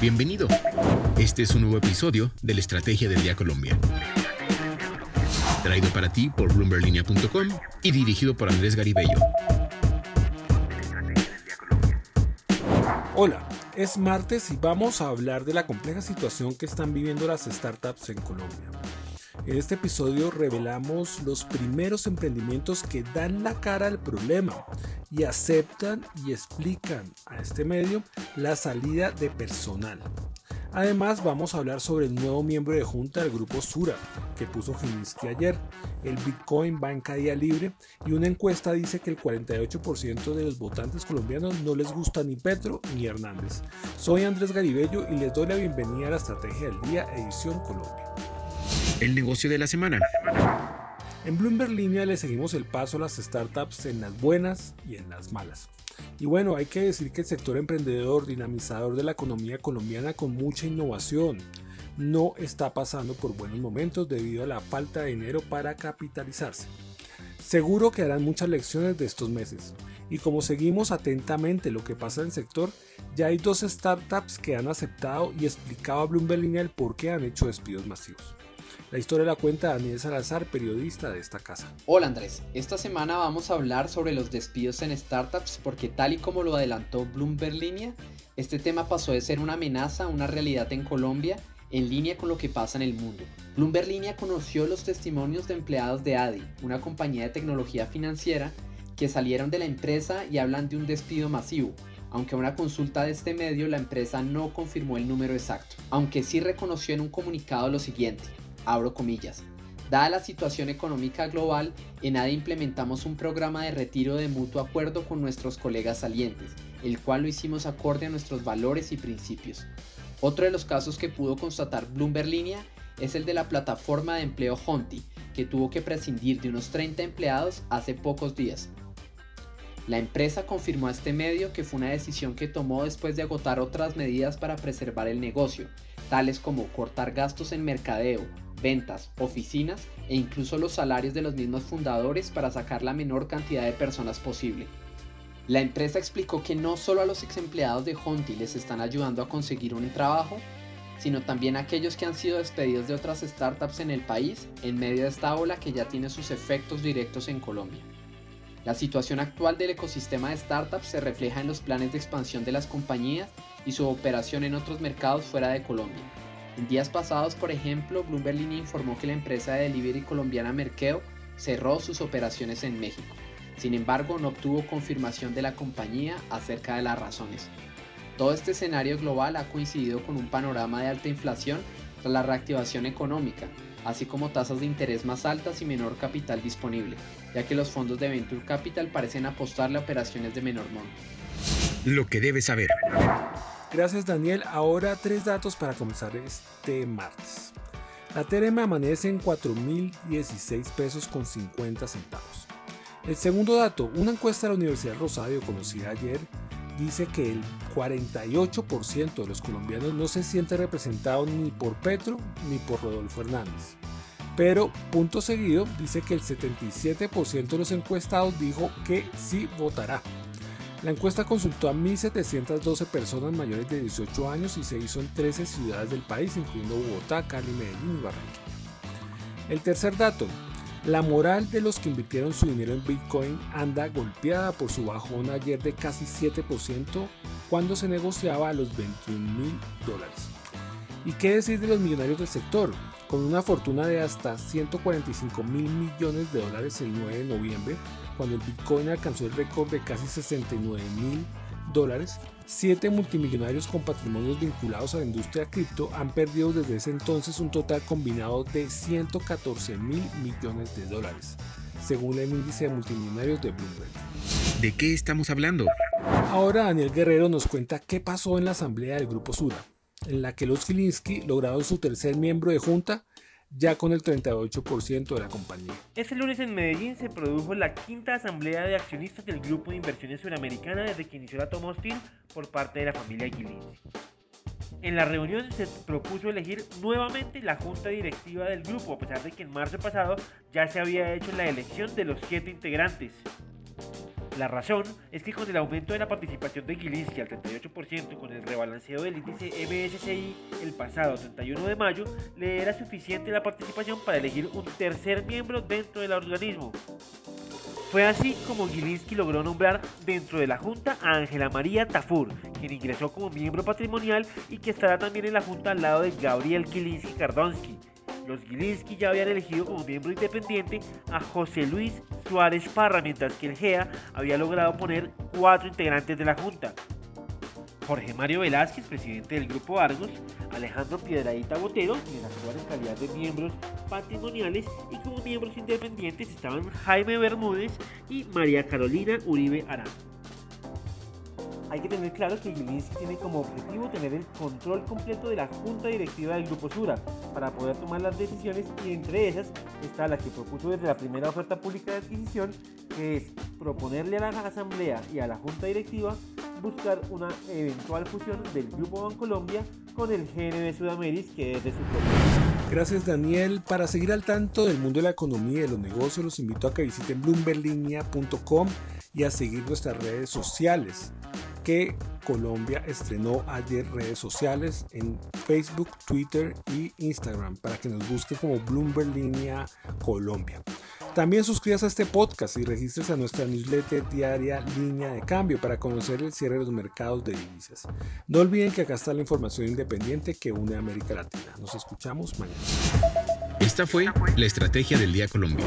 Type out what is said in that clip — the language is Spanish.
Bienvenido. Este es un nuevo episodio de la Estrategia del Día Colombia. Traído para ti por bloomberlinia.com y dirigido por Andrés Garibello. Hola, es martes y vamos a hablar de la compleja situación que están viviendo las startups en Colombia. En este episodio revelamos los primeros emprendimientos que dan la cara al problema y aceptan y explican a este medio la salida de personal. Además vamos a hablar sobre el nuevo miembro de junta del grupo Sura que puso Gilinski ayer. El Bitcoin va en caída libre y una encuesta dice que el 48% de los votantes colombianos no les gusta ni Petro ni Hernández. Soy Andrés Garibello y les doy la bienvenida a la Estrategia del Día Edición Colombia. El negocio de la semana. En Bloomberg Línea le seguimos el paso a las startups en las buenas y en las malas. Y bueno, hay que decir que el sector emprendedor, dinamizador de la economía colombiana con mucha innovación, no está pasando por buenos momentos debido a la falta de dinero para capitalizarse. Seguro que harán muchas lecciones de estos meses. Y como seguimos atentamente lo que pasa en el sector, ya hay dos startups que han aceptado y explicado a Bloomberg Línea el por qué han hecho despidos masivos. La historia la cuenta Daniel Salazar, periodista de esta casa. Hola Andrés, esta semana vamos a hablar sobre los despidos en startups porque tal y como lo adelantó Bloomberg Línea, este tema pasó de ser una amenaza a una realidad en Colombia en línea con lo que pasa en el mundo. Bloomberg Línea conoció los testimonios de empleados de ADI, una compañía de tecnología financiera, que salieron de la empresa y hablan de un despido masivo, aunque a una consulta de este medio la empresa no confirmó el número exacto, aunque sí reconoció en un comunicado lo siguiente, abro comillas. Dada la situación económica global, en ADE implementamos un programa de retiro de mutuo acuerdo con nuestros colegas salientes, el cual lo hicimos acorde a nuestros valores y principios. Otro de los casos que pudo constatar Bloomberg Línea es el de la plataforma de empleo Honti, que tuvo que prescindir de unos 30 empleados hace pocos días. La empresa confirmó a este medio que fue una decisión que tomó después de agotar otras medidas para preservar el negocio, tales como cortar gastos en mercadeo, ventas, oficinas e incluso los salarios de los mismos fundadores para sacar la menor cantidad de personas posible. La empresa explicó que no solo a los ex empleados de Honti les están ayudando a conseguir un trabajo, sino también a aquellos que han sido despedidos de otras startups en el país en medio de esta ola que ya tiene sus efectos directos en Colombia. La situación actual del ecosistema de startups se refleja en los planes de expansión de las compañías y su operación en otros mercados fuera de Colombia. En días pasados, por ejemplo, Bloomberg informó que la empresa de delivery colombiana Merkeo cerró sus operaciones en México. Sin embargo, no obtuvo confirmación de la compañía acerca de las razones. Todo este escenario global ha coincidido con un panorama de alta inflación tras la reactivación económica, así como tasas de interés más altas y menor capital disponible, ya que los fondos de Venture Capital parecen apostarle a operaciones de menor monto. Lo que debes saber. Gracias Daniel. Ahora tres datos para comenzar este martes. La TRM amanece en 4.016 pesos con 50 centavos. El segundo dato, una encuesta de la Universidad Rosario conocida ayer dice que el 48% de los colombianos no se siente representado ni por Petro ni por Rodolfo Hernández. Pero, punto seguido, dice que el 77% de los encuestados dijo que sí votará. La encuesta consultó a 1.712 personas mayores de 18 años y se hizo en 13 ciudades del país, incluyendo Bogotá, Cali, Medellín y Barranquilla. El tercer dato, la moral de los que invirtieron su dinero en Bitcoin anda golpeada por su bajón ayer de casi 7% cuando se negociaba a los 21 mil dólares. ¿Y qué decir de los millonarios del sector? Con una fortuna de hasta 145 mil millones de dólares el 9 de noviembre, cuando el Bitcoin alcanzó el récord de casi 69 mil dólares, siete multimillonarios con patrimonios vinculados a la industria cripto han perdido desde ese entonces un total combinado de 114 mil millones de dólares, según el índice de multimillonarios de Bloomberg. ¿De qué estamos hablando? Ahora Daniel Guerrero nos cuenta qué pasó en la asamblea del Grupo Sura en la que los Gilinski lograron su tercer miembro de junta ya con el 38% de la compañía. Este lunes en Medellín se produjo la quinta asamblea de accionistas del Grupo de Inversiones Suramericana desde que inició la Tomostin por parte de la familia Gilinski. En la reunión se propuso elegir nuevamente la junta directiva del grupo, a pesar de que en marzo pasado ya se había hecho la elección de los siete integrantes. La razón es que con el aumento de la participación de Gilinski al 38% con el rebalanceo del índice MSCI el pasado 31 de mayo, le era suficiente la participación para elegir un tercer miembro dentro del organismo. Fue así como Gilinski logró nombrar dentro de la Junta a Ángela María Tafur, quien ingresó como miembro patrimonial y que estará también en la Junta al lado de Gabriel Gilinski Kardonsky. Los Gilinski ya habían elegido como miembro independiente a José Luis Suárez Parra, mientras que el GEA había logrado poner cuatro integrantes de la Junta. Jorge Mario Velázquez, presidente del Grupo Argos, Alejandro Piedradita Botero, quien actúan en calidad de miembros patrimoniales, y como miembros independientes estaban Jaime Bermúdez y María Carolina Uribe Arán. Hay que tener claro que Gilinski tiene como objetivo tener el control completo de la junta directiva del Grupo Sura para poder tomar las decisiones y entre esas está la que propuso desde la primera oferta pública de adquisición, que es proponerle a la asamblea y a la junta directiva buscar una eventual fusión del Grupo Bancolombia con el GNB Sudamérica que es de su propio. Gracias Daniel. Para seguir al tanto del mundo de la economía y de los negocios los invito a que visiten bloomberlinia.com y a seguir nuestras redes sociales que Colombia estrenó ayer redes sociales en Facebook, Twitter y Instagram para que nos busque como Bloomberg Línea Colombia. También suscríbase a este podcast y registres a nuestra newsletter diaria Línea de Cambio para conocer el cierre de los mercados de divisas. No olviden que acá está la información independiente que une a América Latina. Nos escuchamos mañana. Esta fue la Estrategia del Día Colombia.